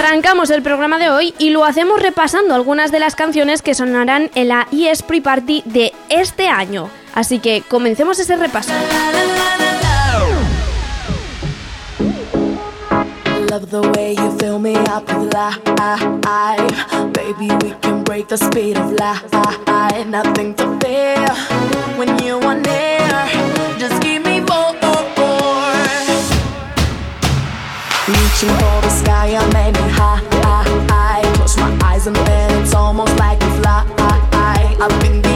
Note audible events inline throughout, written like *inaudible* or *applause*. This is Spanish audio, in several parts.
Arrancamos el programa de hoy y lo hacemos repasando algunas de las canciones que sonarán en la ES Pre-Party de este año. Así que comencemos ese repaso. Reaching for the sky, I'm aiming high. Close my eyes and then it's almost like a fly. Up in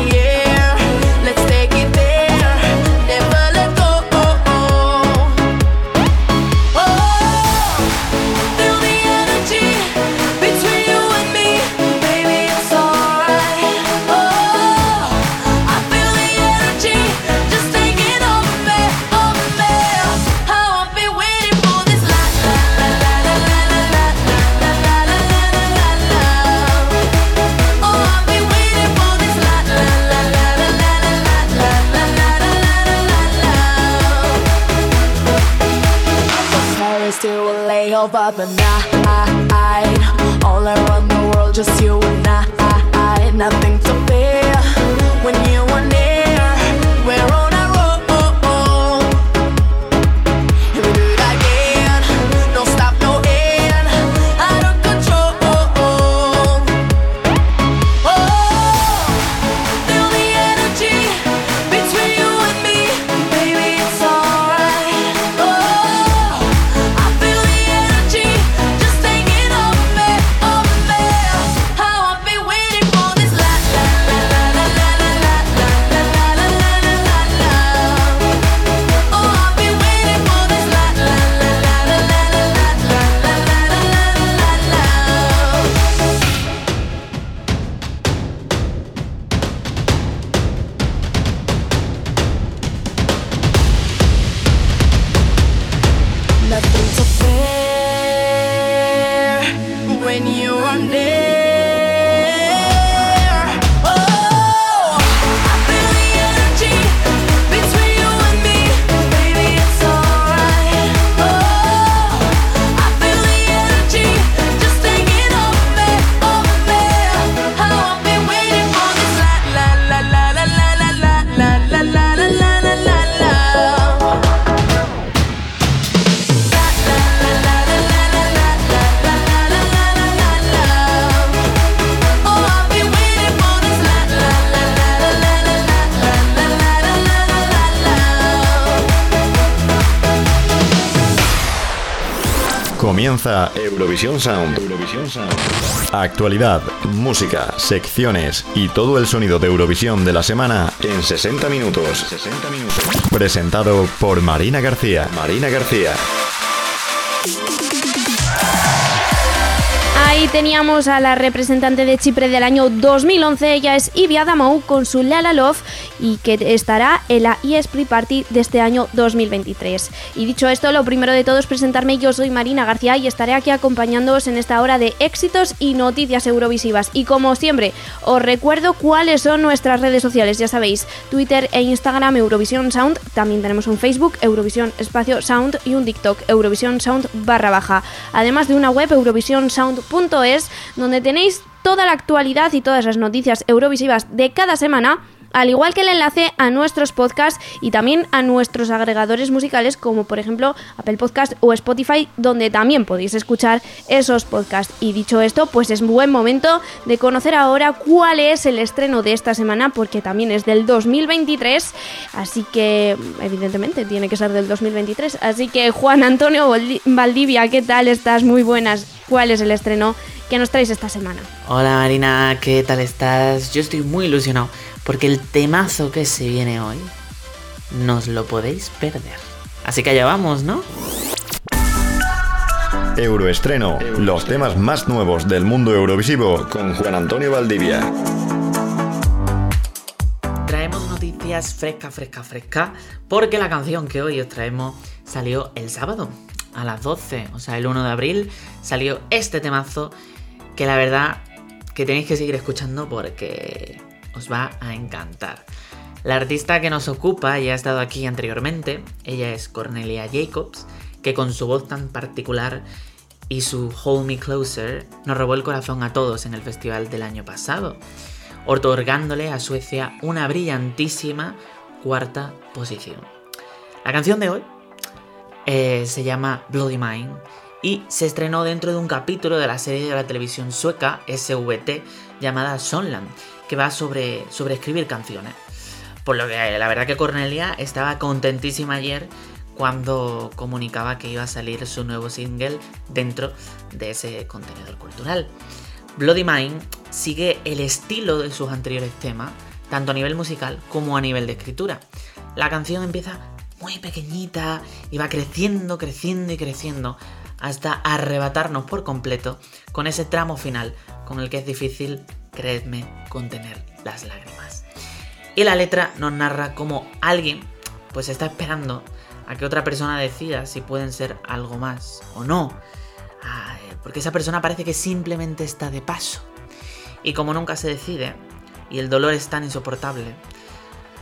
Comienza Eurovisión Sound. Actualidad, música, secciones y todo el sonido de Eurovisión de la semana en 60 minutos. 60 minutos. Presentado por Marina García. Marina García. Ahí teníamos a la representante de Chipre del año 2011, ella es Ivy Adamou con su La La Love y que estará en la eSpree Party de este año 2023. Y dicho esto, lo primero de todo es presentarme, yo soy Marina García y estaré aquí acompañándoos en esta hora de éxitos y noticias eurovisivas. Y como siempre, os recuerdo cuáles son nuestras redes sociales, ya sabéis, Twitter e Instagram Eurovisión Sound, también tenemos un Facebook Eurovisión Espacio Sound y un TikTok Eurovisión Sound barra baja, además de una web eurovisionsound.com es donde tenéis toda la actualidad y todas las noticias eurovisivas de cada semana al igual que el enlace a nuestros podcasts y también a nuestros agregadores musicales como por ejemplo Apple Podcast o Spotify donde también podéis escuchar esos podcasts. Y dicho esto, pues es buen momento de conocer ahora cuál es el estreno de esta semana porque también es del 2023, así que evidentemente tiene que ser del 2023. Así que Juan Antonio Valdivia, ¿qué tal estás? Muy buenas. ¿Cuál es el estreno que nos traes esta semana? Hola Marina, ¿qué tal estás? Yo estoy muy ilusionado porque el temazo que se viene hoy nos lo podéis perder. Así que allá vamos, ¿no? Euroestreno, los temas más nuevos del mundo eurovisivo con Juan Antonio Valdivia. Traemos noticias fresca, fresca, fresca, porque la canción que hoy os traemos salió el sábado a las 12, o sea, el 1 de abril, salió este temazo que la verdad que tenéis que seguir escuchando porque os va a encantar. La artista que nos ocupa ya ha estado aquí anteriormente, ella es Cornelia Jacobs, que con su voz tan particular y su Hold Me Closer nos robó el corazón a todos en el festival del año pasado, otorgándole a Suecia una brillantísima cuarta posición. La canción de hoy eh, se llama Bloody Mind y se estrenó dentro de un capítulo de la serie de la televisión sueca SVT llamada Sonland, que va sobre, sobre escribir canciones. Por lo que la verdad que Cornelia estaba contentísima ayer cuando comunicaba que iba a salir su nuevo single dentro de ese contenedor cultural. Bloody Mind sigue el estilo de sus anteriores temas, tanto a nivel musical como a nivel de escritura. La canción empieza muy pequeñita y va creciendo, creciendo y creciendo hasta arrebatarnos por completo con ese tramo final con el que es difícil, creedme, contener las lágrimas. Y la letra nos narra cómo alguien pues está esperando a que otra persona decida si pueden ser algo más o no. porque esa persona parece que simplemente está de paso. Y como nunca se decide, y el dolor es tan insoportable,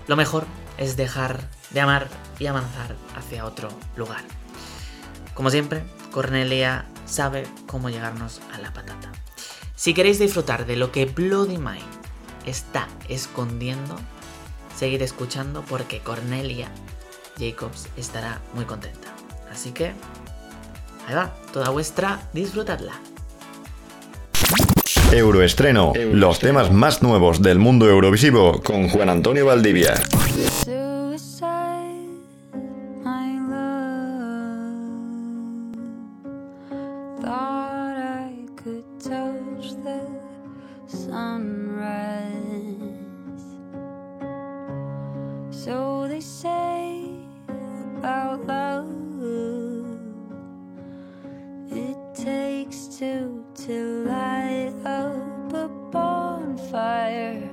lo mejor es dejar de amar y avanzar hacia otro lugar. Como siempre, Cornelia sabe cómo llegarnos a la patata. Si queréis disfrutar de lo que Bloody Mind está escondiendo, seguid escuchando porque Cornelia Jacobs estará muy contenta. Así que, ahí va, toda vuestra, disfrutadla. Euroestreno, los temas más nuevos del mundo eurovisivo con Juan Antonio Valdivia. So they say about love. It takes two to light up a bonfire.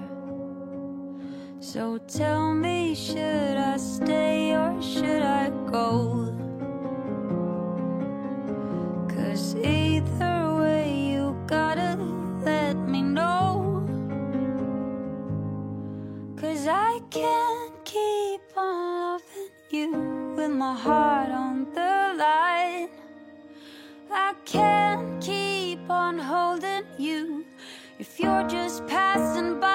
So tell me, should I stay or should I go? Cause either way, you gotta let me know. Cause I can't. my heart on the line. I can't keep on holding you if you're just passing by.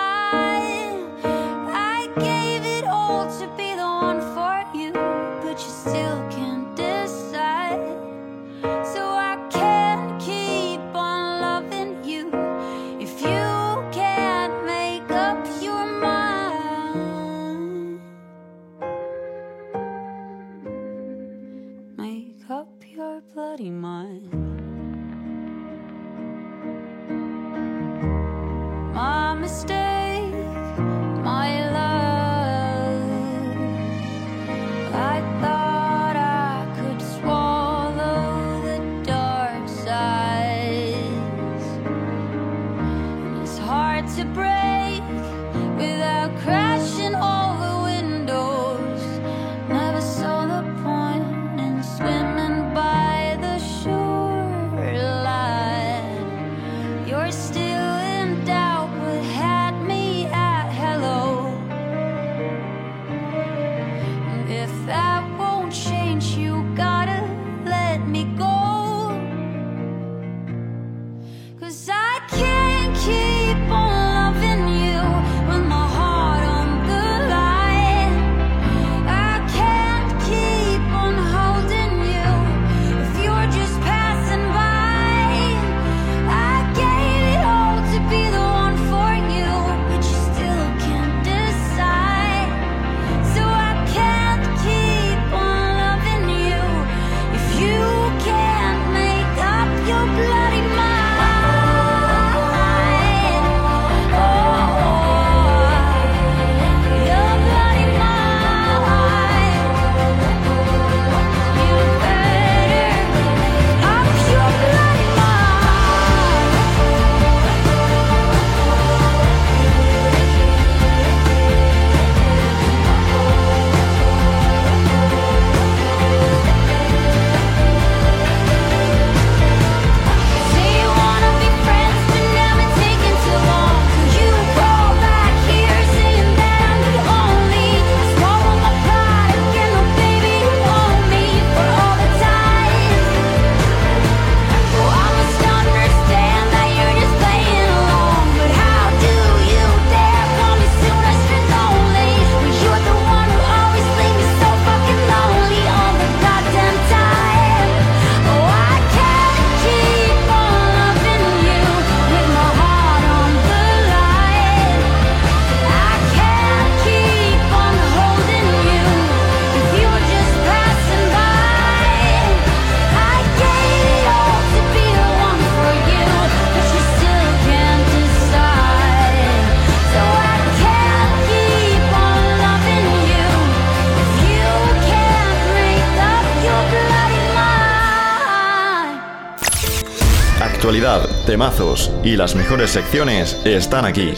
Temazos y las mejores secciones están aquí.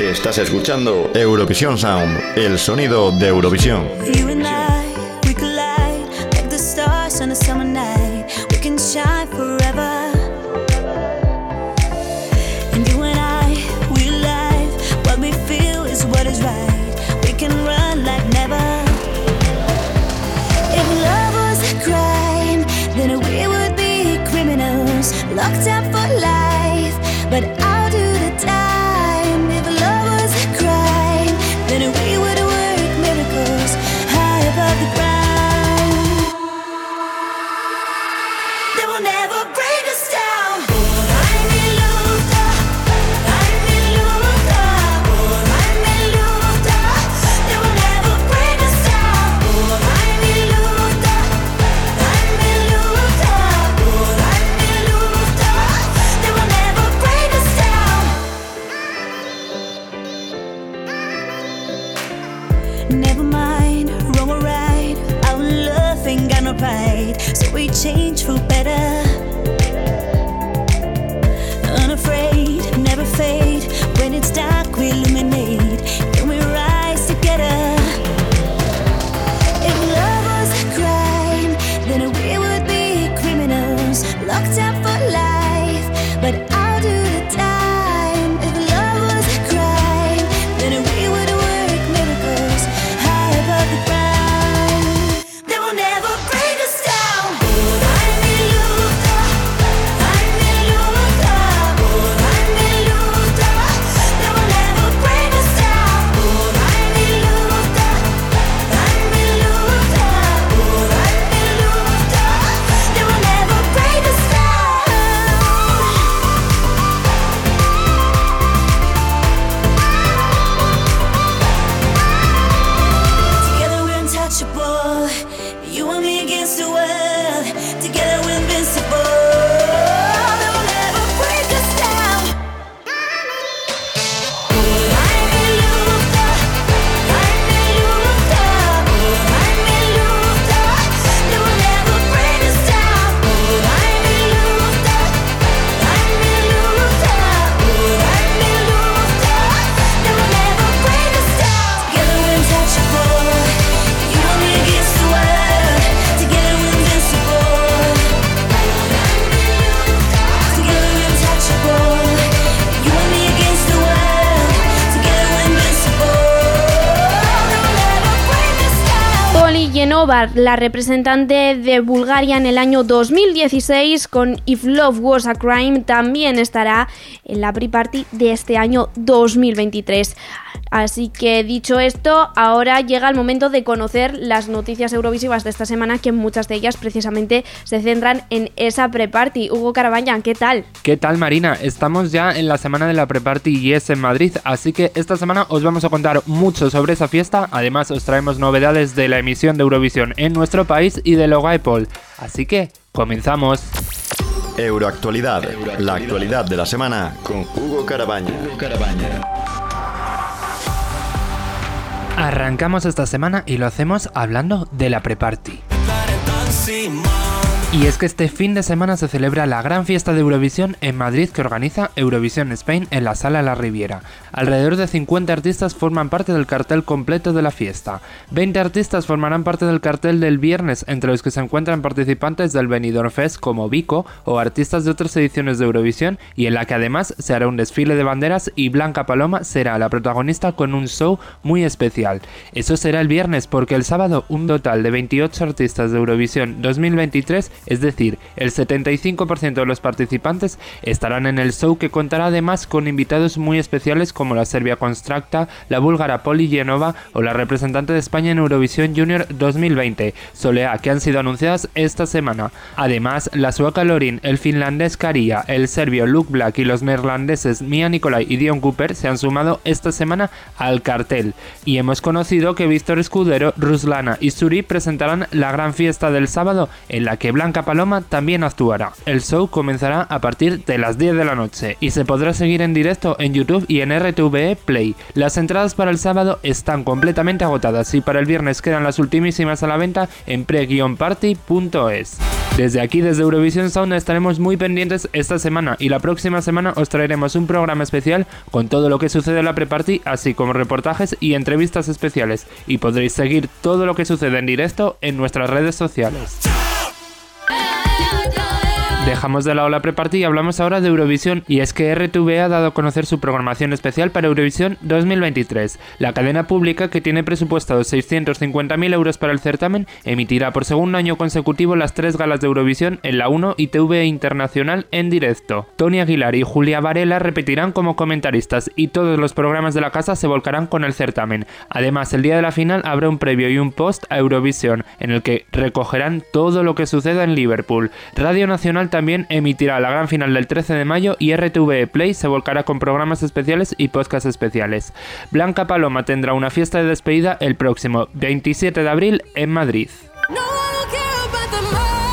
Estás escuchando Eurovisión Sound, el sonido de Eurovisión. locked up la representante de Bulgaria en el año 2016 con If Love Was a Crime, también estará en la pre-party de este año 2023. Así que dicho esto, ahora llega el momento de conocer las noticias eurovisivas de esta semana, que muchas de ellas precisamente se centran en esa pre-party. Hugo Carabaña, ¿qué tal? ¿Qué tal Marina? Estamos ya en la semana de la pre-party y es en Madrid, así que esta semana os vamos a contar mucho sobre esa fiesta, además os traemos novedades de la emisión de Eurovisión en nuestro país y de Logaipol. Así que, comenzamos. Euroactualidad, la actualidad de la semana con Hugo Carabaña. Hugo Carabaña. Arrancamos esta semana y lo hacemos hablando de la pre-party. Y es que este fin de semana se celebra la gran fiesta de Eurovisión en Madrid que organiza Eurovisión Spain en la Sala La Riviera. Alrededor de 50 artistas forman parte del cartel completo de la fiesta. 20 artistas formarán parte del cartel del viernes, entre los que se encuentran participantes del Benidorm Fest como Vico o artistas de otras ediciones de Eurovisión y en la que además se hará un desfile de banderas y Blanca Paloma será la protagonista con un show muy especial. Eso será el viernes porque el sábado un total de 28 artistas de Eurovisión 2023 es decir, el 75% de los participantes estarán en el show que contará además con invitados muy especiales como la Serbia Constructa, la búlgara Poli Genova o la representante de España en Eurovisión Junior 2020, Solea, que han sido anunciadas esta semana. Además, la sueca Lorin, el finlandés Karia, el serbio Luke Black y los neerlandeses Mia Nicolai y Dion Cooper se han sumado esta semana al cartel. Y hemos conocido que Víctor Escudero, Ruslana y Suri presentarán la gran fiesta del sábado en la que Blanca Blanca Paloma también actuará. El show comenzará a partir de las 10 de la noche y se podrá seguir en directo en YouTube y en RTVE Play. Las entradas para el sábado están completamente agotadas y para el viernes quedan las ultimísimas a la venta en pre-party.es. Desde aquí, desde Eurovisión Sound, estaremos muy pendientes esta semana y la próxima semana os traeremos un programa especial con todo lo que sucede en la pre-party, así como reportajes y entrevistas especiales. Y podréis seguir todo lo que sucede en directo en nuestras redes sociales. Dejamos de lado la pre-party y hablamos ahora de Eurovisión y es que RTV ha dado a conocer su programación especial para Eurovisión 2023. La cadena pública, que tiene presupuestados 650.000 euros para el certamen, emitirá por segundo año consecutivo las tres galas de Eurovisión en la 1 y TV Internacional en directo. Tony Aguilar y Julia Varela repetirán como comentaristas y todos los programas de la casa se volcarán con el certamen. Además, el día de la final habrá un previo y un post a Eurovisión, en el que recogerán todo lo que suceda en Liverpool. Radio Nacional también emitirá la gran final del 13 de mayo y RTV Play se volcará con programas especiales y podcasts especiales. Blanca Paloma tendrá una fiesta de despedida el próximo 27 de abril en Madrid.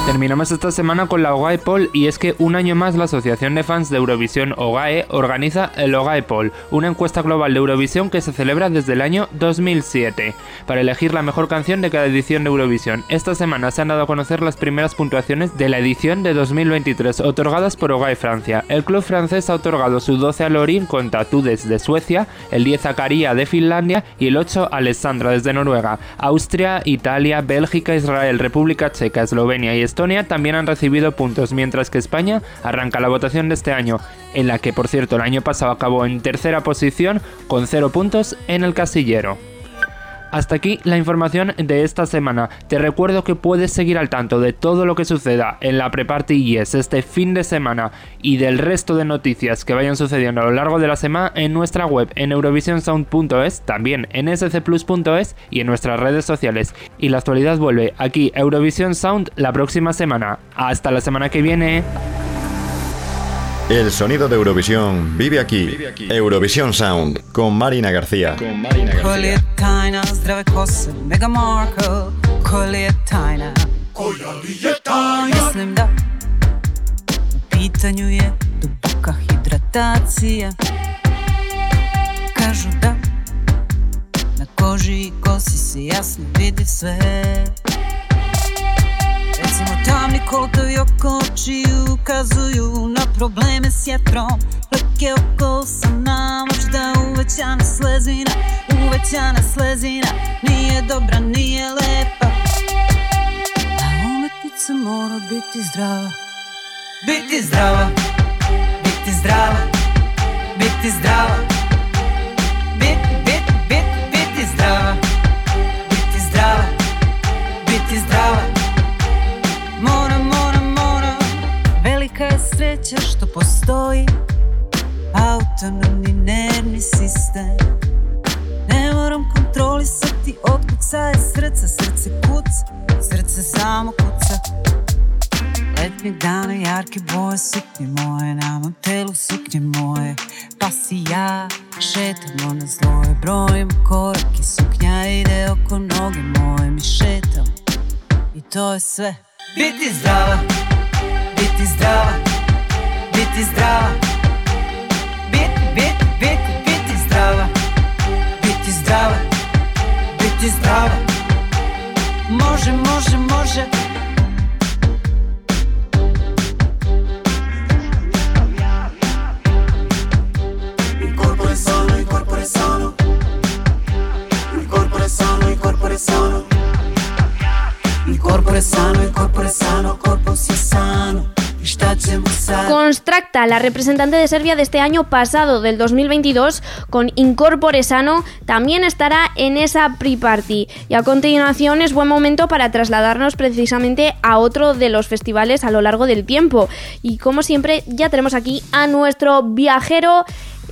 Terminamos esta semana con la OGAE Poll y es que un año más la Asociación de Fans de Eurovisión OGAE organiza el OGAE Poll, una encuesta global de Eurovisión que se celebra desde el año 2007, para elegir la mejor canción de cada edición de Eurovisión. Esta semana se han dado a conocer las primeras puntuaciones de la edición de 2023, otorgadas por OGAE Francia. El club francés ha otorgado su 12 a Lorin con Tatu desde Suecia, el 10 a Caria de Finlandia y el 8 a Alessandra desde Noruega. Austria, Italia, Bélgica, Israel, República Checa, Eslovenia y Estonia también han recibido puntos, mientras que España arranca la votación de este año, en la que por cierto el año pasado acabó en tercera posición con 0 puntos en el casillero. Hasta aquí la información de esta semana. Te recuerdo que puedes seguir al tanto de todo lo que suceda en la Pre-Party Yes este fin de semana y del resto de noticias que vayan sucediendo a lo largo de la semana en nuestra web en eurovisionsound.es, también en scplus.es y en nuestras redes sociales. Y la actualidad vuelve aquí Eurovision Sound la próxima semana. Hasta la semana que viene. El sonido de Eurovisión vive aquí. Eurovisión Sound con Marina García. Kolie tajna, zdrave kose, Mega Markle. Kolie tajna Mislim da. U pitanju je duboka hidratacija. Kažu da. Na koži i kosi se jasno vidi sve Kotovi oko očiju ukazuju na probleme s jetrom? Leke oko usana, možda uvećana slezina Uvećana slezina, nije dobra, nije lepa. A umetnica mora biti zdrava. Biti zdrava, biti zdrava, biti zdrava postoji Autonomni nervni sistem. Ne moram kontrolisati otkucaje srca Srce kuca, srce samo kuca. Letnje dane, jarke boje, suknje moje Na mom telu suknje moje. Pa si ja šetamo na zloje Brojim korake, suknja ide oko noge moje Mi šetamo i to je sve. Biti zdrava, biti zdrava, biti zdrava Biti, biti, biti, biti zdrava Biti zdrava, biti zdrava Može, može, može Il corpo sano, il corpo è sano. Il corpo è sano, il corpo è sano. Il corpo è sano, il corpo sano. Constracta, la representante de Serbia de este año pasado, del 2022, con Incorpore Sano, también estará en esa pre-party. Y a continuación es buen momento para trasladarnos precisamente a otro de los festivales a lo largo del tiempo. Y como siempre, ya tenemos aquí a nuestro viajero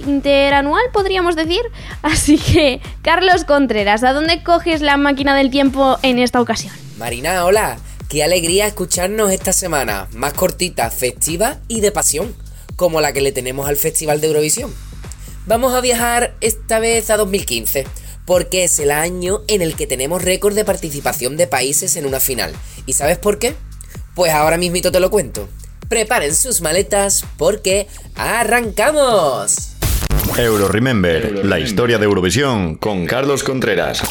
interanual, podríamos decir. *laughs* Así que, Carlos Contreras, ¿a dónde coges la máquina del tiempo en esta ocasión? Marina, hola. Qué alegría escucharnos esta semana, más cortita, festiva y de pasión, como la que le tenemos al Festival de Eurovisión. Vamos a viajar esta vez a 2015, porque es el año en el que tenemos récord de participación de países en una final. ¿Y sabes por qué? Pues ahora mismito te lo cuento. Preparen sus maletas porque arrancamos. Euro Remember, la historia de Eurovisión con Carlos Contreras.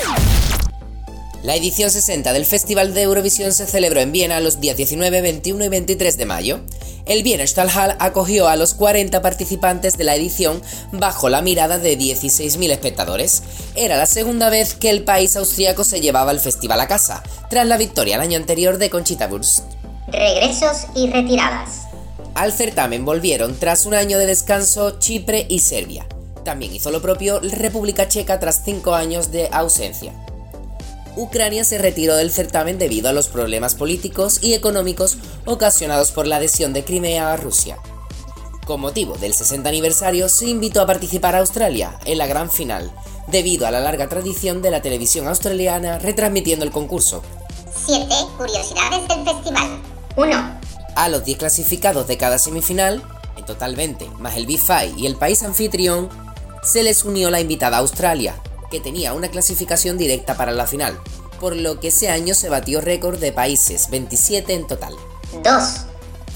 La edición 60 del Festival de Eurovisión se celebró en Viena los días 19, 21 y 23 de mayo. El Viena Stahlhall acogió a los 40 participantes de la edición bajo la mirada de 16.000 espectadores. Era la segunda vez que el país austríaco se llevaba el festival a casa, tras la victoria el año anterior de Conchita Wurst. Regresos y retiradas. Al certamen volvieron tras un año de descanso Chipre y Serbia. También hizo lo propio República Checa tras cinco años de ausencia. Ucrania se retiró del certamen debido a los problemas políticos y económicos ocasionados por la adhesión de Crimea a Rusia. Con motivo del 60 aniversario se invitó a participar a Australia en la gran final, debido a la larga tradición de la televisión australiana retransmitiendo el concurso. 7 curiosidades del festival. 1. A los 10 clasificados de cada semifinal, en total 20, más el B5 y el país anfitrión, se les unió la invitada Australia, que tenía una clasificación directa para la final, por lo que ese año se batió récord de países, 27 en total. 2.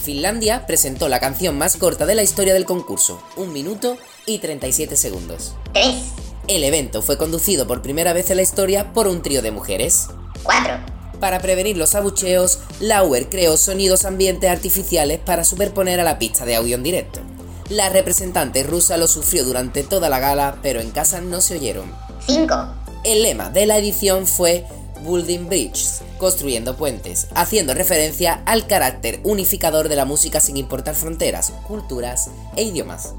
Finlandia presentó la canción más corta de la historia del concurso, 1 minuto y 37 segundos. 3. El evento fue conducido por primera vez en la historia por un trío de mujeres. 4. Para prevenir los abucheos, Lauer creó sonidos ambientes artificiales para superponer a la pista de audio en directo. La representante rusa lo sufrió durante toda la gala, pero en casa no se oyeron. 5. El lema de la edición fue Building Bridges, construyendo puentes, haciendo referencia al carácter unificador de la música sin importar fronteras, culturas e idiomas.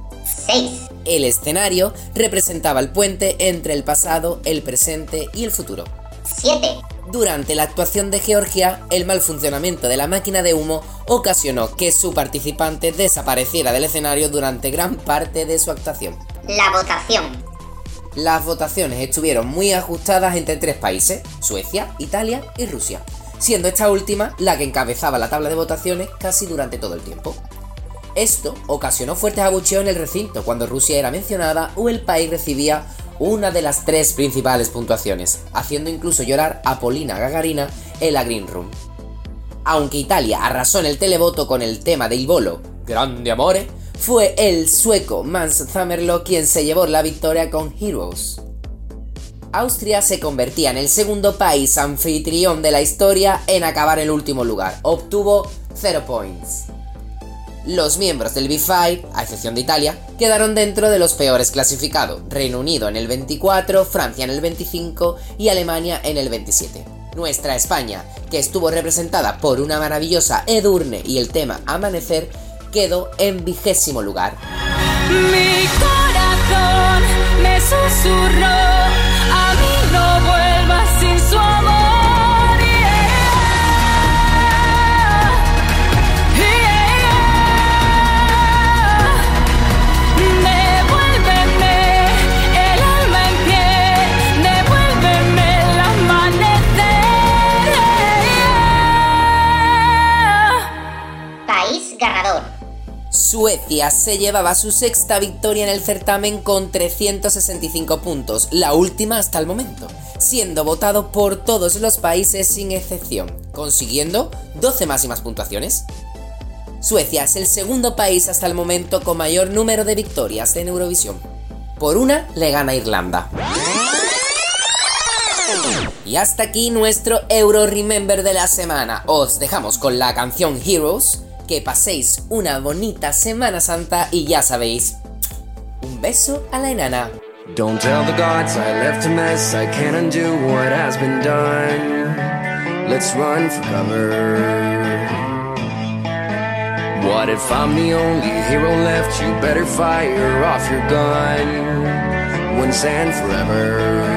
6. El escenario representaba el puente entre el pasado, el presente y el futuro. 7. Durante la actuación de Georgia, el mal funcionamiento de la máquina de humo ocasionó que su participante desapareciera del escenario durante gran parte de su actuación. La votación. Las votaciones estuvieron muy ajustadas entre tres países, Suecia, Italia y Rusia, siendo esta última la que encabezaba la tabla de votaciones casi durante todo el tiempo. Esto ocasionó fuertes abucheos en el recinto cuando Rusia era mencionada o el país recibía una de las tres principales puntuaciones, haciendo incluso llorar a Polina Gagarina en la Green Room. Aunque Italia arrasó en el televoto con el tema de Il Volo, Grande Amore, fue el sueco Mans Zammerlo quien se llevó la victoria con Heroes. Austria se convertía en el segundo país anfitrión de la historia en acabar el último lugar, obtuvo 0 points. Los miembros del B5, a excepción de Italia, quedaron dentro de los peores clasificados, Reino Unido en el 24, Francia en el 25 y Alemania en el 27. Nuestra España, que estuvo representada por una maravillosa Edurne y el tema Amanecer, quedó en vigésimo lugar. Se llevaba su sexta victoria en el certamen con 365 puntos, la última hasta el momento, siendo votado por todos los países sin excepción, consiguiendo 12 máximas puntuaciones. Suecia es el segundo país hasta el momento con mayor número de victorias en Eurovisión. Por una le gana Irlanda. Y hasta aquí nuestro Euro Remember de la semana. Os dejamos con la canción Heroes. Que paséis una bonita Semana Santa y ya sabéis, un beso a la enana. Don't tell the gods I left a mess. I can't undo what has been done. Let's run for cover. What if I'm the only hero left? You better fire off your gun once and forever.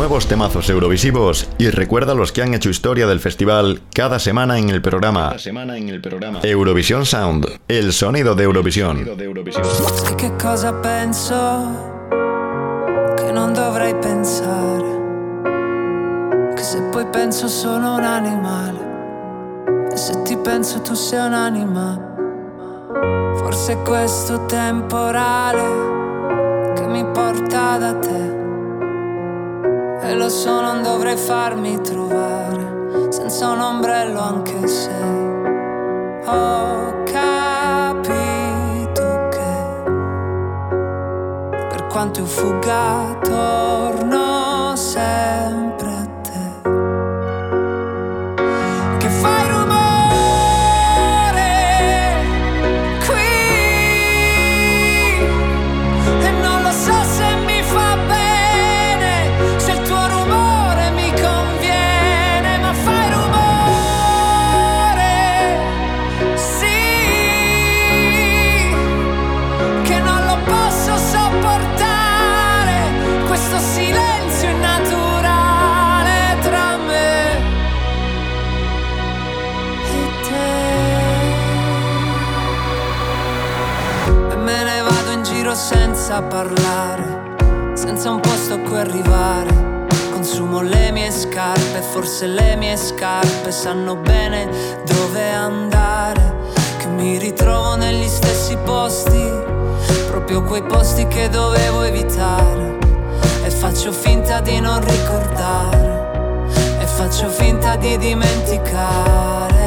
Nuevos temazos eurovisivos y recuerda los que han hecho historia del festival cada semana en el programa. semana en el programa. Eurovisión Sound, el sonido de Eurovisión. Che cosa penso? Che non dovrei pensare. Che se poi penso sono un animale. E se ti penso tu sei un'anima. Forse è questo temporale che mi porta da te. E lo so, non dovrei farmi trovare senza un ombrello anche se ho capito che per quanto io fugga torno senza parlare, senza un posto a cui arrivare. Consumo le mie scarpe, forse le mie scarpe sanno bene dove andare. Che mi ritrovo negli stessi posti, proprio quei posti che dovevo evitare. E faccio finta di non ricordare, e faccio finta di dimenticare.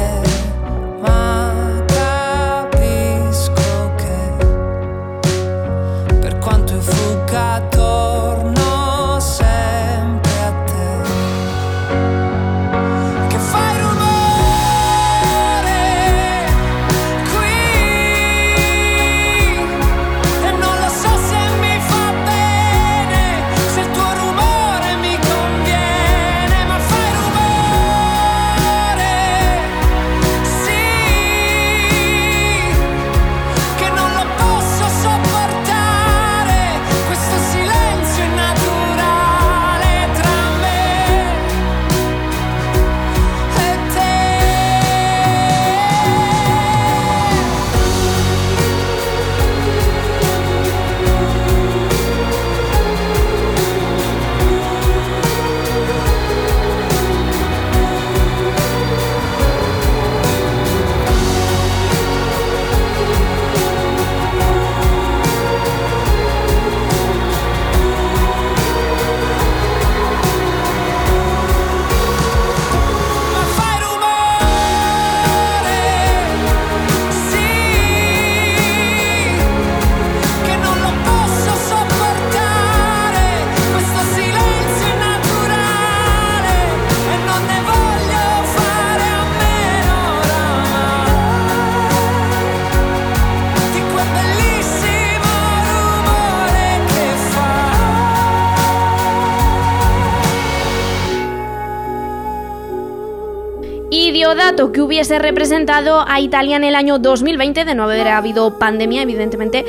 Que hubiese representado a Italia en el año 2020, de no haber habido pandemia, evidentemente,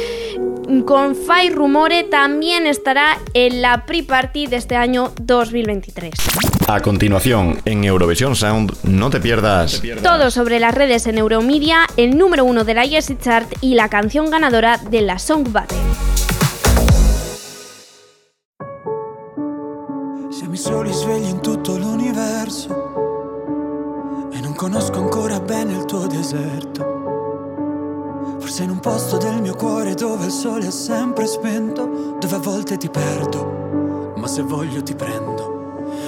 con Fai Rumore también estará en la pre-party de este año 2023. A continuación, en Eurovisión Sound, no te pierdas. Todo sobre las redes en Euromedia, el número uno de la Yersey Chart y la canción ganadora de la Song Battle. Sole è sempre spento, dove a volte ti perdo, ma se voglio ti prendo.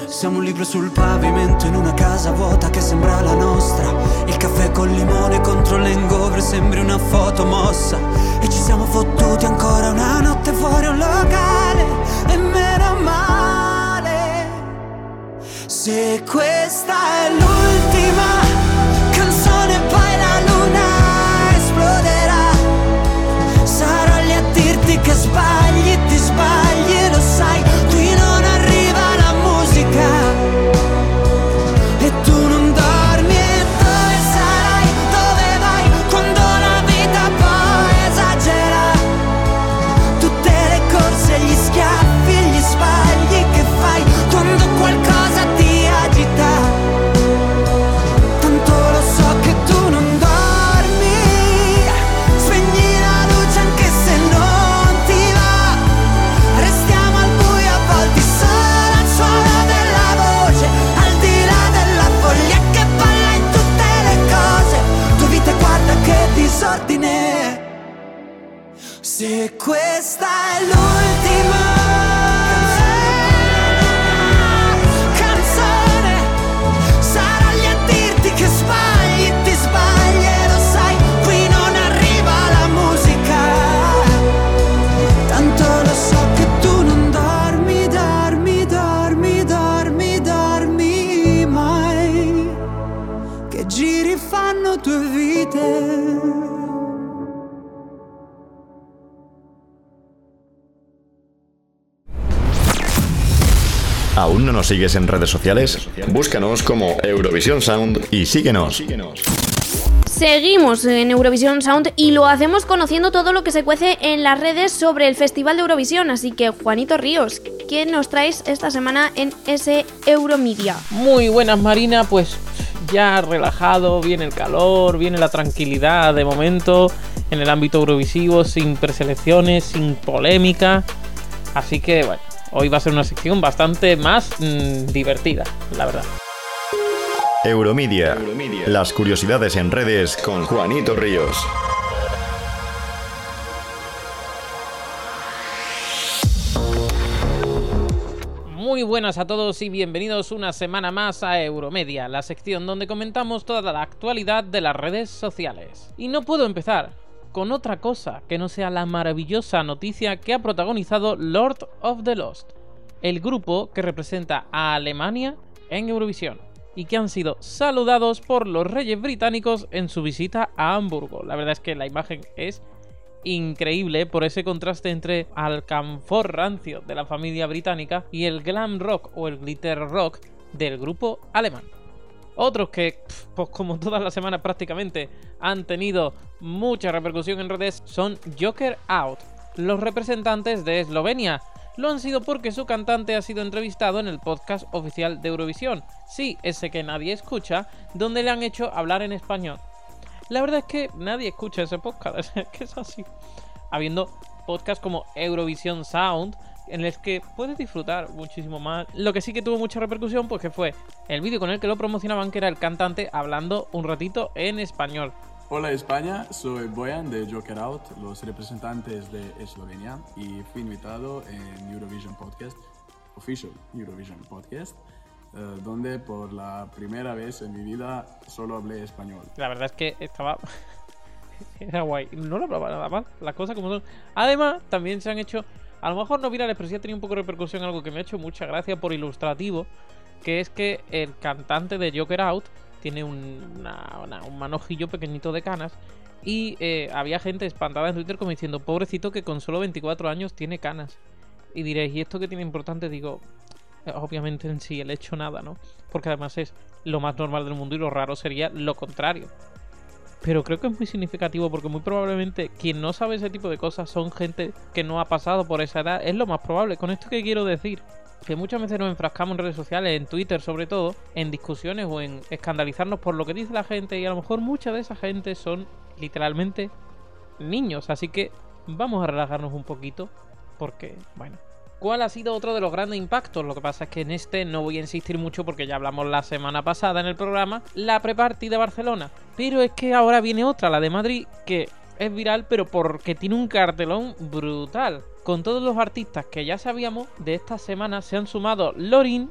Siamo un libro sul pavimento in una casa vuota che sembra la nostra. Il caffè col limone contro l'engovre sembri una foto mossa. E ci siamo fottuti ancora una notte fuori un locale. E meno male. Se questa è l'ultima just ¿Aún no nos sigues en redes sociales? Búscanos como Eurovisión Sound y síguenos. Seguimos en Eurovisión Sound y lo hacemos conociendo todo lo que se cuece en las redes sobre el Festival de Eurovisión. Así que, Juanito Ríos, ¿qué nos traes esta semana en ese Euromedia? Muy buenas, Marina. Pues ya relajado, viene el calor, viene la tranquilidad de momento en el ámbito eurovisivo, sin preselecciones, sin polémica. Así que, bueno, hoy va a ser una sección bastante más mm, divertida, la verdad. Euromedia. Las curiosidades en redes con Juanito Ríos. Muy buenas a todos y bienvenidos una semana más a Euromedia, la sección donde comentamos toda la actualidad de las redes sociales. Y no puedo empezar con otra cosa que no sea la maravillosa noticia que ha protagonizado Lord of the Lost, el grupo que representa a Alemania en Eurovisión y que han sido saludados por los reyes británicos en su visita a Hamburgo. La verdad es que la imagen es increíble por ese contraste entre alcanfor rancio de la familia británica y el glam rock o el glitter rock del grupo alemán. Otros que, pues como todas las semanas prácticamente, han tenido mucha repercusión en redes son Joker Out, los representantes de Eslovenia. Lo han sido porque su cantante ha sido entrevistado en el podcast oficial de Eurovisión, sí, ese que nadie escucha, donde le han hecho hablar en español. La verdad es que nadie escucha ese podcast, *laughs* es que es así. Habiendo podcasts como Eurovisión Sound, en los que puedes disfrutar muchísimo más. Lo que sí que tuvo mucha repercusión, pues que fue el vídeo con el que lo promocionaban, que era el cantante hablando un ratito en español. Hola España, soy Boyan de Joker Out, los representantes de Eslovenia, y fui invitado en Eurovision Podcast, Official Eurovision Podcast, eh, donde por la primera vez en mi vida solo hablé español. La verdad es que estaba. *laughs* Era guay. No lo hablaba nada mal. Las cosas como son. Además, también se han hecho. A lo mejor no virales, pero sí ha un poco de repercusión. Algo que me ha hecho mucha gracia por ilustrativo. Que es que el cantante de Joker Out tiene un, manojillo pequeñito de canas. Y eh, había gente espantada en Twitter como diciendo: Pobrecito que con solo 24 años tiene canas. Y diréis: ¿y esto qué tiene importante? Digo, obviamente en sí el hecho nada, ¿no? Porque además es lo más normal del mundo y lo raro sería lo contrario. Pero creo que es muy significativo porque muy probablemente quien no sabe ese tipo de cosas son gente que no ha pasado por esa edad. Es lo más probable. Con esto que quiero decir, que muchas veces nos enfrascamos en redes sociales, en Twitter sobre todo, en discusiones o en escandalizarnos por lo que dice la gente y a lo mejor mucha de esa gente son literalmente niños. Así que vamos a relajarnos un poquito porque, bueno. ¿Cuál ha sido otro de los grandes impactos? Lo que pasa es que en este no voy a insistir mucho porque ya hablamos la semana pasada en el programa, la pre-party de Barcelona. Pero es que ahora viene otra, la de Madrid, que es viral pero porque tiene un cartelón brutal. Con todos los artistas que ya sabíamos, de esta semana se han sumado Lorin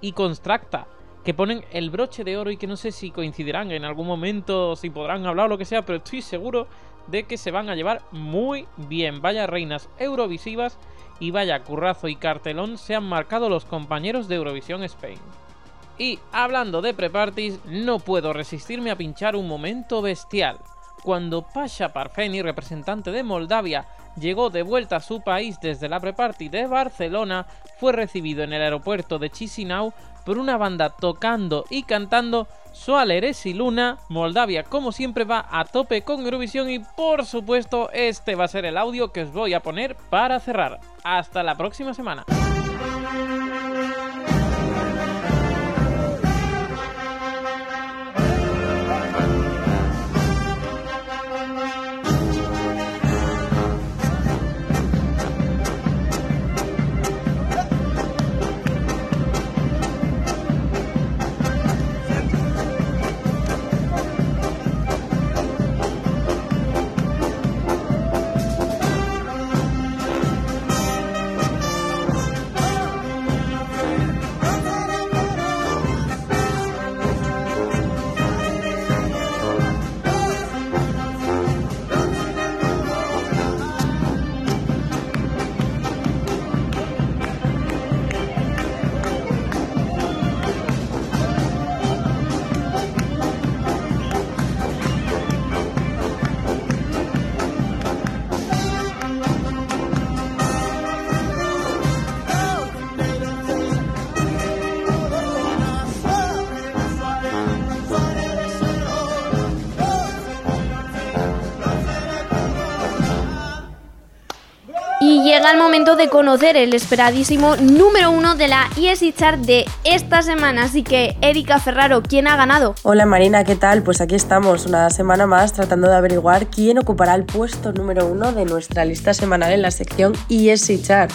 y Constracta, que ponen el broche de oro y que no sé si coincidirán en algún momento, si podrán hablar o lo que sea, pero estoy seguro de que se van a llevar muy bien. Vaya reinas eurovisivas y vaya currazo y cartelón se han marcado los compañeros de Eurovisión Spain. Y hablando de pre-parties, no puedo resistirme a pinchar un momento bestial. Cuando Pasha Parfeni, representante de Moldavia, llegó de vuelta a su país desde la pre-party de Barcelona, fue recibido en el aeropuerto de Chisinau por una banda tocando y cantando Soaler y Luna. Moldavia, como siempre, va a tope con Eurovisión y, por supuesto, este va a ser el audio que os voy a poner para cerrar. Hasta la próxima semana. De conocer el esperadísimo número uno de la ESI Chart de esta semana. Así que, Erika Ferraro, ¿quién ha ganado? Hola Marina, ¿qué tal? Pues aquí estamos, una semana más tratando de averiguar quién ocupará el puesto número uno de nuestra lista semanal en la sección ESI Chart.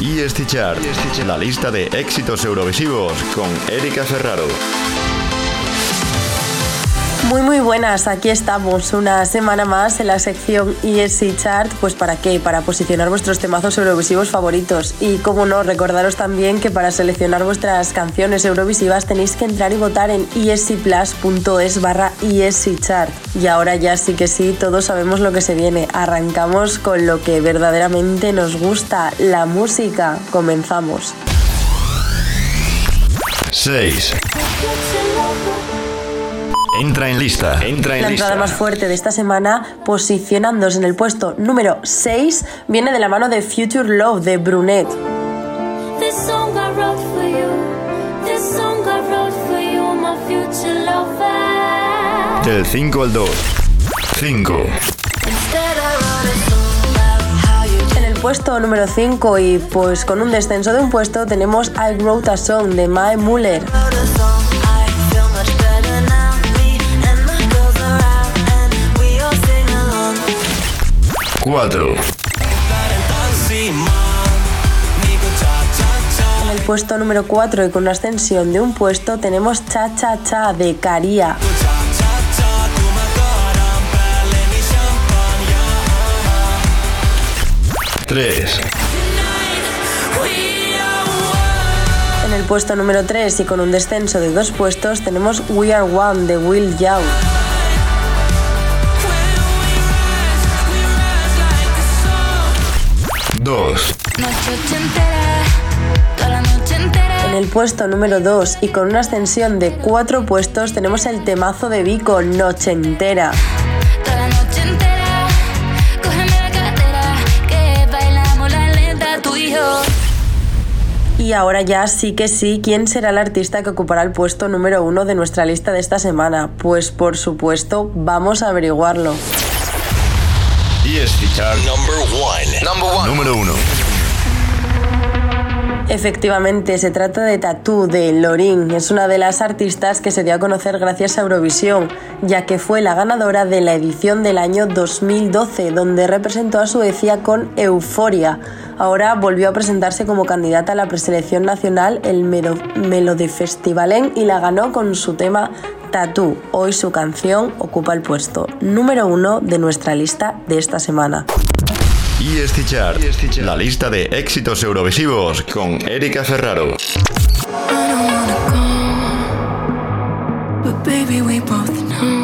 EST Chart, la lista de éxitos eurovisivos con Erika Ferraro. Muy muy buenas, aquí estamos una semana más en la sección ESC Chart, pues para qué, para posicionar vuestros temazos eurovisivos favoritos y como no, recordaros también que para seleccionar vuestras canciones eurovisivas tenéis que entrar y votar en escplus.es barra ESC Chart y ahora ya sí que sí, todos sabemos lo que se viene, arrancamos con lo que verdaderamente nos gusta, la música, comenzamos. 6. Entra en lista. Entra en La lista. entrada más fuerte de esta semana, posicionándose en el puesto número 6, viene de la mano de Future Love de Brunet. This song I wrote for you. This song I wrote for you, my future lover. Del 5 al 2. 5. En el puesto número 5 y pues con un descenso de un puesto tenemos I Wrote a Song de Mae Muller. 4. En el puesto número 4 y con una ascensión de un puesto tenemos Cha Cha Cha de Caria. Tres. En el puesto número 3 y con un descenso de dos puestos tenemos We Are One de Will Young. En el puesto número 2 y con una ascensión de cuatro puestos tenemos el temazo de Vico, Noche Entera. Y ahora ya sí que sí, ¿quién será el artista que ocupará el puesto número uno de nuestra lista de esta semana? Pues por supuesto, vamos a averiguarlo. EST Chart. Number 1. Número 1. Efectivamente, se trata de Tattoo de Lorin. Es una de las artistas que se dio a conocer gracias a Eurovisión, ya que fue la ganadora de la edición del año 2012, donde representó a Suecia con Euforia. Ahora volvió a presentarse como candidata a la preselección nacional el Melo- Melodifestivalen y la ganó con su tema Tattoo. Hoy su canción ocupa el puesto número uno de nuestra lista de esta semana. EST Chart. La lista de éxitos eurovisivos con Erika Ferraro. But baby, we both know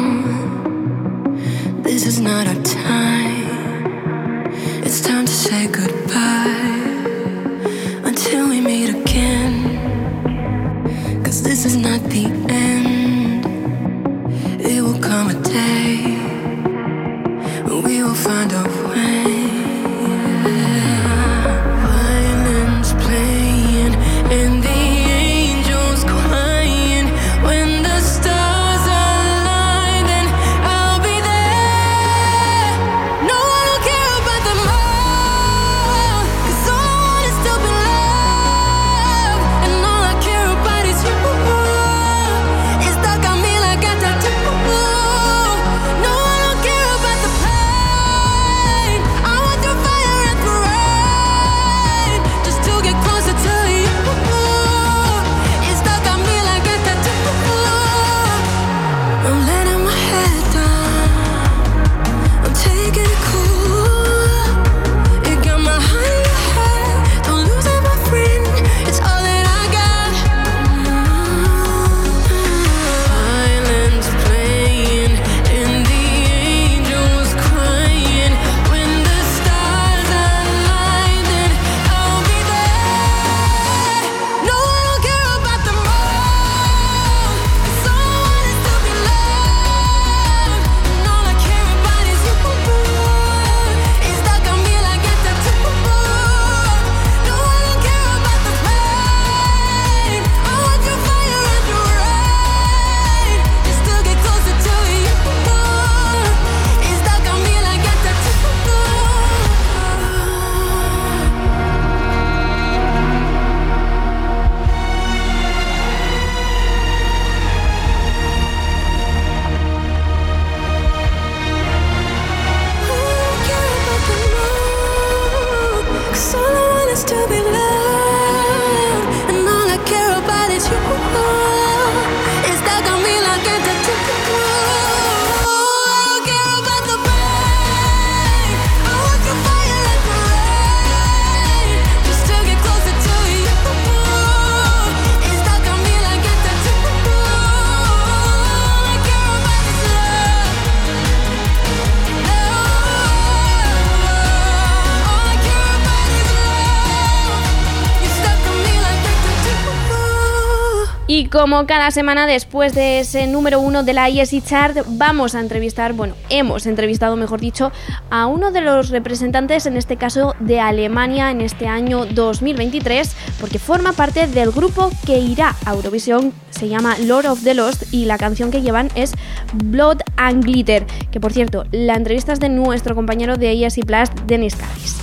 Y como cada semana después de ese número uno de la ESI Chart, vamos a entrevistar, bueno, hemos entrevistado, mejor dicho, a uno de los representantes, en este caso de Alemania, en este año 2023, porque forma parte del grupo que irá a Eurovisión, se llama Lord of the Lost y la canción que llevan es Blood and Glitter, que por cierto, la entrevista es de nuestro compañero de ESI Plus, Denis Carris.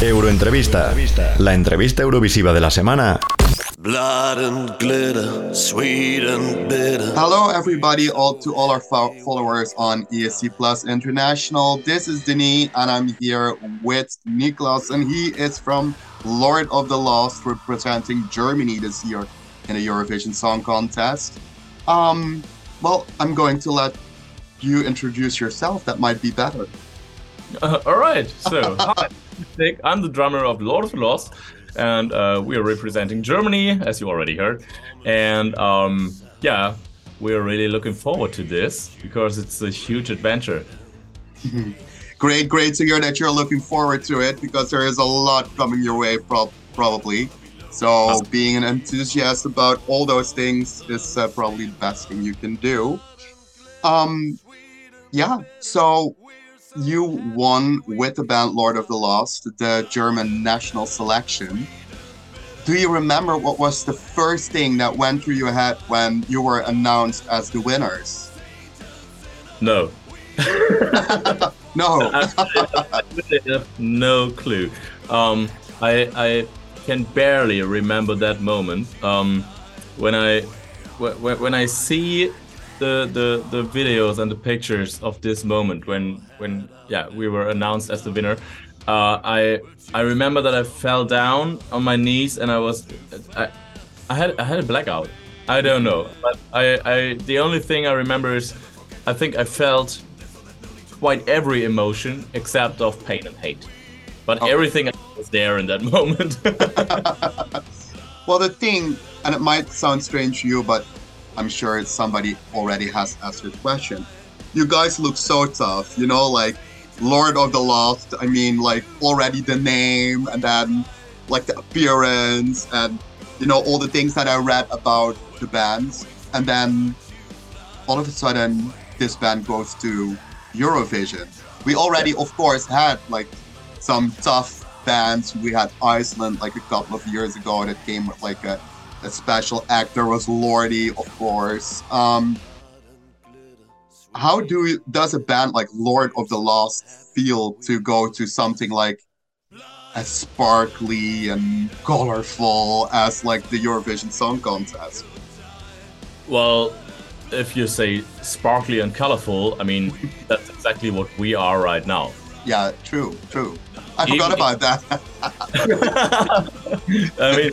Euroentrevista, la entrevista eurovisiva de la semana. Blood and glitter, sweet and bitter. Hello, everybody, all to all our fo- followers on ESC Plus International. This is Denis, and I'm here with Niklas, and he is from Lord of the Lost, representing Germany this year in the Eurovision Song Contest. Um, well, I'm going to let you introduce yourself. That might be better. Uh, all right. So, hi, Nick. I'm the drummer of Lord of the Lost, and uh, we are representing Germany, as you already heard. And um, yeah, we're really looking forward to this because it's a huge adventure. *laughs* great, great to hear that you're looking forward to it because there is a lot coming your way, prob- probably. So, being an enthusiast about all those things is uh, probably the best thing you can do. Um, yeah. So, you won with the band Lord of the Lost, the German national selection. Do you remember what was the first thing that went through your head when you were announced as the winners? No. *laughs* no. I have no clue. Um, I I can barely remember that moment. Um, when I when, when I see the, the the videos and the pictures of this moment when when yeah we were announced as the winner. Uh, I I remember that I fell down on my knees and I was I, I had I had a blackout. I don't know, but I, I the only thing I remember is I think I felt quite every emotion except of pain and hate. But everything was there in that *laughs* moment. *laughs* Well, the thing, and it might sound strange to you, but I'm sure somebody already has asked the question. You guys look so tough, you know, like Lord of the Lost. I mean, like already the name, and then like the appearance, and you know all the things that I read about the bands, and then all of a sudden this band goes to Eurovision. We already, of course, had like some tough bands. We had Iceland like a couple of years ago that came with like a, a special actor was Lordy, of course. Um, how do does a band like Lord of the Lost feel to go to something like as sparkly and colorful as like the Eurovision Song Contest? Well, if you say sparkly and colorful, I mean *laughs* that's exactly what we are right now. Yeah, true, true. I forgot Even- about that. *laughs* I mean,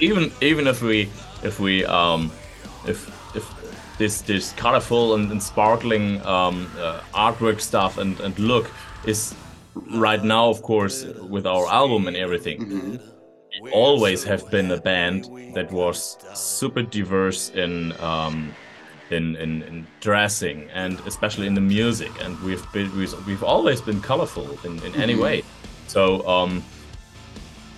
even even if we if we um if if this this colorful and, and sparkling um uh, artwork stuff and and look is right now, of course, with our album and everything. We always have been a band that was super diverse in um, in, in, in dressing and especially in the music, and we've been we've, we've always been colorful in, in any Mhm. way. So um,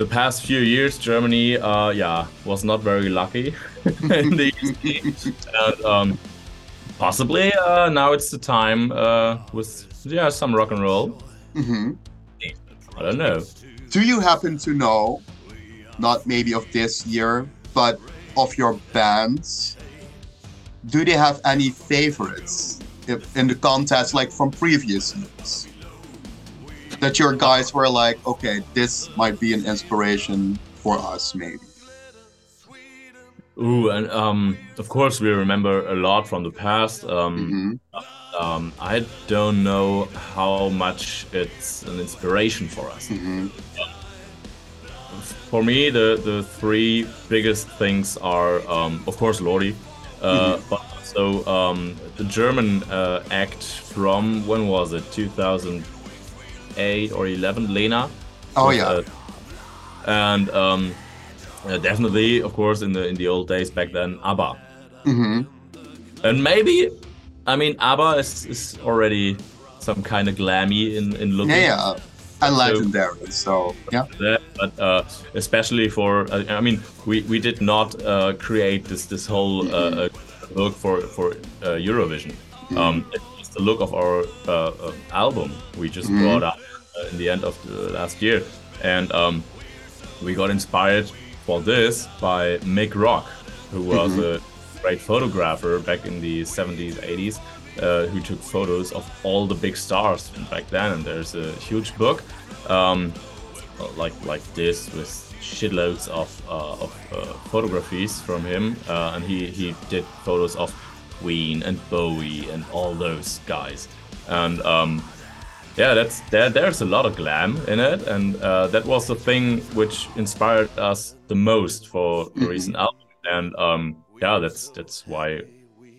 the past few years, Germany, uh, yeah, was not very lucky *laughs* in the ESC. and um, possibly uh, now it's the time uh, with yeah some rock and roll. hmm I don't know. Do you happen to know, not maybe of this year, but of your bands? Do they have any favorites in the contest, like from previous years? That your guys were like, okay, this might be an inspiration for us, maybe. Ooh, and um, of course we remember a lot from the past. Um, um, I don't know how much it's an inspiration for us. For me, the the three biggest things are, um, of course, Lordi, uh, Mhm. but also um, the German uh, act from when was it? 2008 or 11, Lena. Oh, yeah. uh, and um, uh, definitely, of course, in the in the old days back then, ABBA. Mm-hmm. And maybe, I mean, ABBA is, is already some kind of glammy in, in looking. Yeah, And legendary. So yeah. that, but uh, especially for uh, I mean we, we did not uh, create this this whole uh, uh, look for for uh, Eurovision. Um, the look of our uh, uh, album we just Mhm. brought out uh, in the end of the last year, and um, we got inspired for this by Mick Rock, who was Mhm. a great photographer back in the 70s, 80s, uh, who took photos of all the big stars back then. And there's a huge book, um, like like this, with shitloads of uh, of uh, photographies from him, uh, and he he did photos of Queen and Bowie and all those guys, and um, yeah, that's there. There's a lot of glam in it, and uh, that was the thing which inspired us the most for the recent album. And um, yeah, that's that's why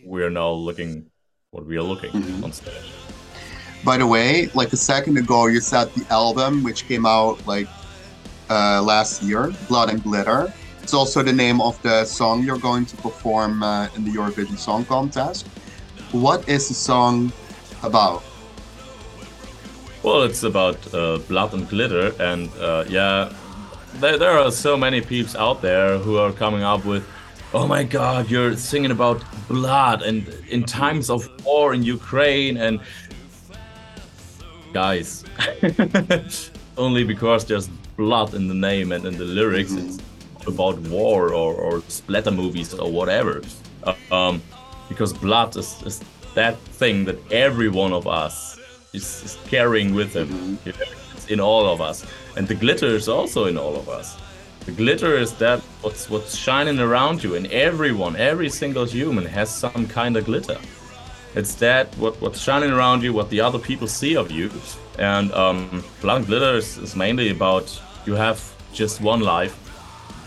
we're now looking what we are looking on stage. By the way, like a second ago, you said the album, which came out like uh, last year, Blood and Glitter. It's also the name of the song you're going to perform uh, in the Eurovision Song Contest. What is the song about? Well, it's about uh, blood and glitter, and uh, yeah, there, there are so many peeps out there who are coming up with, "Oh my God, you're singing about blood and in times of war in Ukraine," and guys, *laughs* only because there's blood in the name and in the lyrics, it's about war or, or splatter movies or whatever. Um, because blood is, is that thing that every one of us is, is carrying with him. You know, it's in all of us, and the glitter is also in all of us. The glitter is that what's what's shining around you, and everyone, every single human has some kind of glitter. It's that what what's shining around you, what the other people see of you, and um, blood and glitter is, is mainly about you have just one life,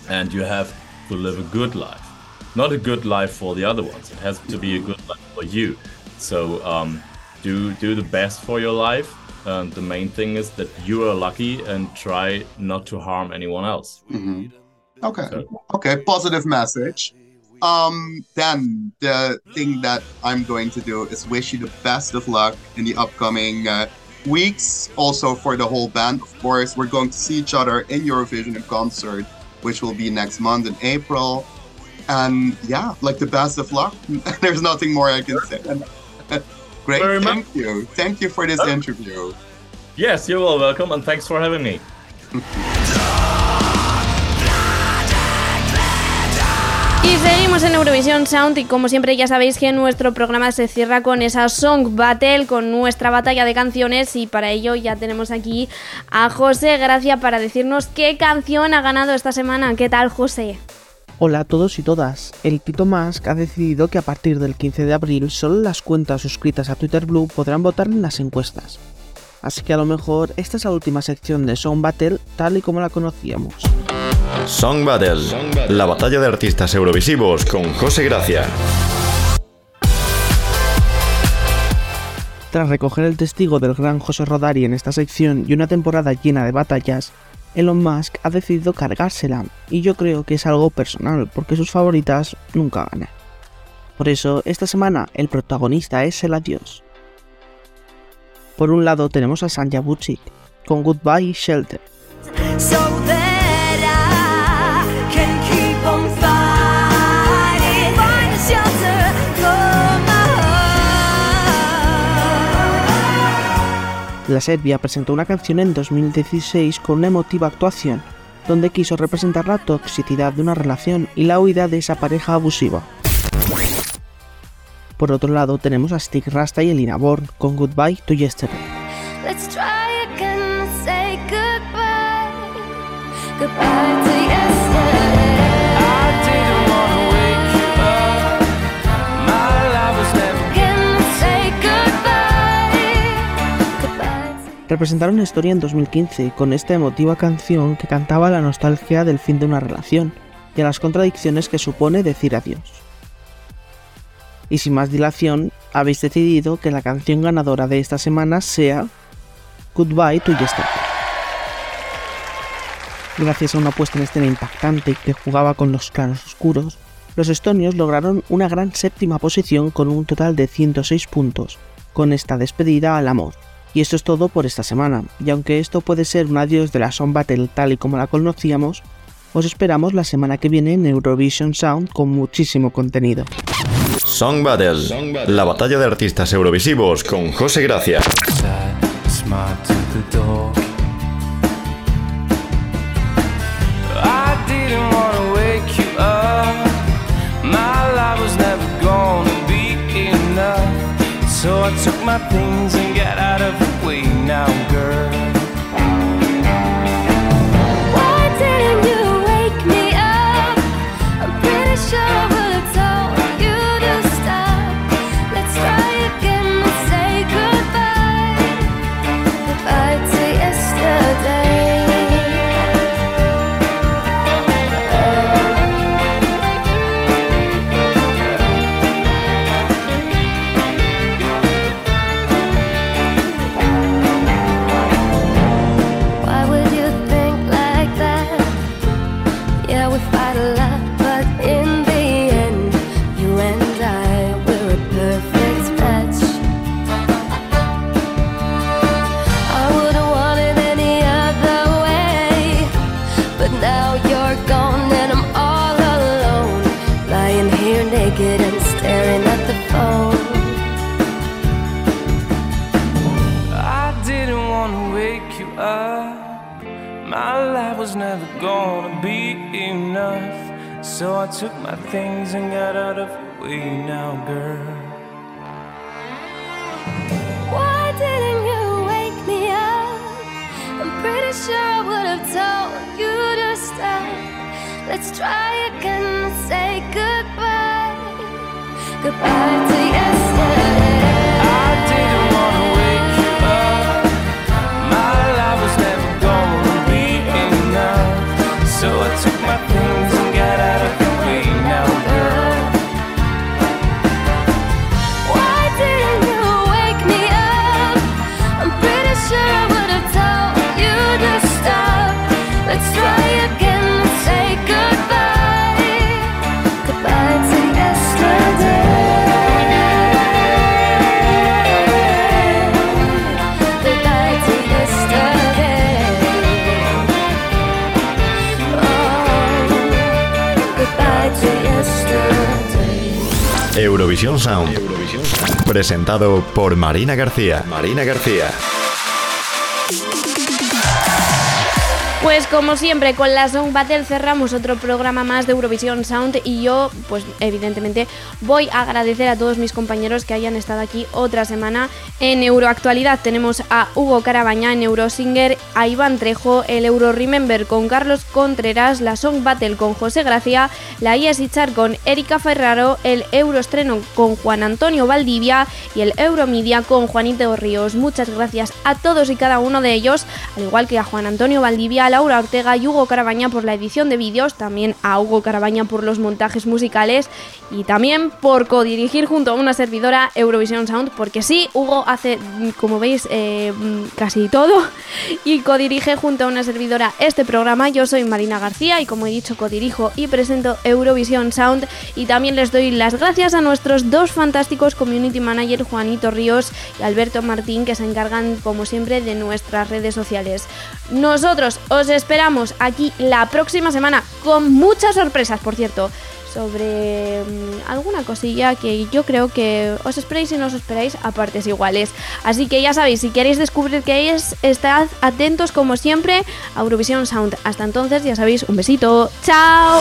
and you have to live a good life, not a good life for the other ones. It has to be a good life for you. So um, do do the best for your life. And the main thing is that you are lucky and try not to harm anyone else. Mhm. Okay. Okay. Positive message. Um, then the thing that I'm going to do is wish you the best of luck in the upcoming uh, weeks. Also for the whole band, of course, we're going to see each other in Eurovision in concert, which will be next month in April. And yeah, like the best of luck. *laughs* There's nothing more I can say. *laughs* Great. Very much. thank you. Thank you for this oh. interview. Yes, you're all welcome, and thanks for having me. *laughs* Seguimos en Eurovisión Sound y como siempre ya sabéis que nuestro programa se cierra con esa Song Battle, con nuestra batalla de canciones y para ello ya tenemos aquí a José Gracia para decirnos qué canción ha ganado esta semana. ¿Qué tal José? Hola a todos y todas. El Tito Musk ha decidido que a partir del 15 de abril solo las cuentas suscritas a Twitter Blue podrán votar en las encuestas. Así que a lo mejor esta es la última sección de Song Battle tal y como la conocíamos. Song Battle, la batalla de artistas eurovisivos con José Gracia. Tras recoger el testigo del gran José Rodari en esta sección y una temporada llena de batallas, Elon Musk ha decidido cargársela, y yo creo que es algo personal, porque sus favoritas nunca ganan. Por eso, esta semana el protagonista es el adiós. Por un lado tenemos a Sanja Bucic, con Goodbye Shelter, so La Serbia presentó una canción en 2016 con una emotiva actuación, donde quiso representar la toxicidad de una relación y la huida de esa pareja abusiva. Por otro lado, tenemos a Stig Rasta y Elina Born con Goodbye to Yesterday. Let's try again say goodbye. Goodbye to Representaron historia en 2015 con esta emotiva canción que cantaba la nostalgia del fin de una relación y a las contradicciones que supone decir adiós. Y sin más dilación, habéis decidido que la canción ganadora de esta semana sea Goodbye to Yesterday. Gracias a una puesta en escena impactante que jugaba con los claros oscuros, los estonios lograron una gran séptima posición con un total de 106 puntos, con esta despedida al amor. Y esto es todo por esta semana, y aunque esto puede ser un adiós de la Song Battle tal y como la conocíamos, os esperamos la semana que viene en Eurovision Sound con muchísimo contenido. Song Battle, la batalla de artistas eurovisivos con José Gracia. So I took my things now, girl. Presentado por Marina García. Marina García. Pues como siempre, con la Song Battle cerramos otro programa más de Eurovisión Sound y yo, pues evidentemente, voy a agradecer a todos mis compañeros que hayan estado aquí otra semana. En Euroactualidad tenemos a Hugo Carabaña en Eurosinger, a Iván Trejo, el Euro Remember con Carlos Contreras, la Song Battle con José Gracia, la Char con Erika Ferraro, el Euroestreno con Juan Antonio Valdivia y el Euromedia con Juanito Ríos. Muchas gracias a todos y cada uno de ellos, al igual que a Juan Antonio Valdivia, Laura Ortega y Hugo Carabaña por la edición de vídeos, también a Hugo Carabaña por los montajes musicales y también por codirigir junto a una servidora Eurovisión Sound, porque sí, Hugo hace, como veis, eh, casi todo y codirige junto a una servidora este programa. Yo soy Marina García y como he dicho, codirijo y presento Eurovisión Sound y también les doy las gracias a nuestros dos fantásticos community manager Juanito Ríos y Alberto Martín que se encargan como siempre de nuestras redes sociales. Nosotros os esperamos aquí la próxima semana con muchas sorpresas, por cierto, sobre mm, alguna cosilla que yo creo que os esperéis y no os esperáis a partes iguales. Así que ya sabéis, si queréis descubrir qué es, estad atentos como siempre a Eurovisión Sound. Hasta entonces, ya sabéis, un besito. ¡Chao!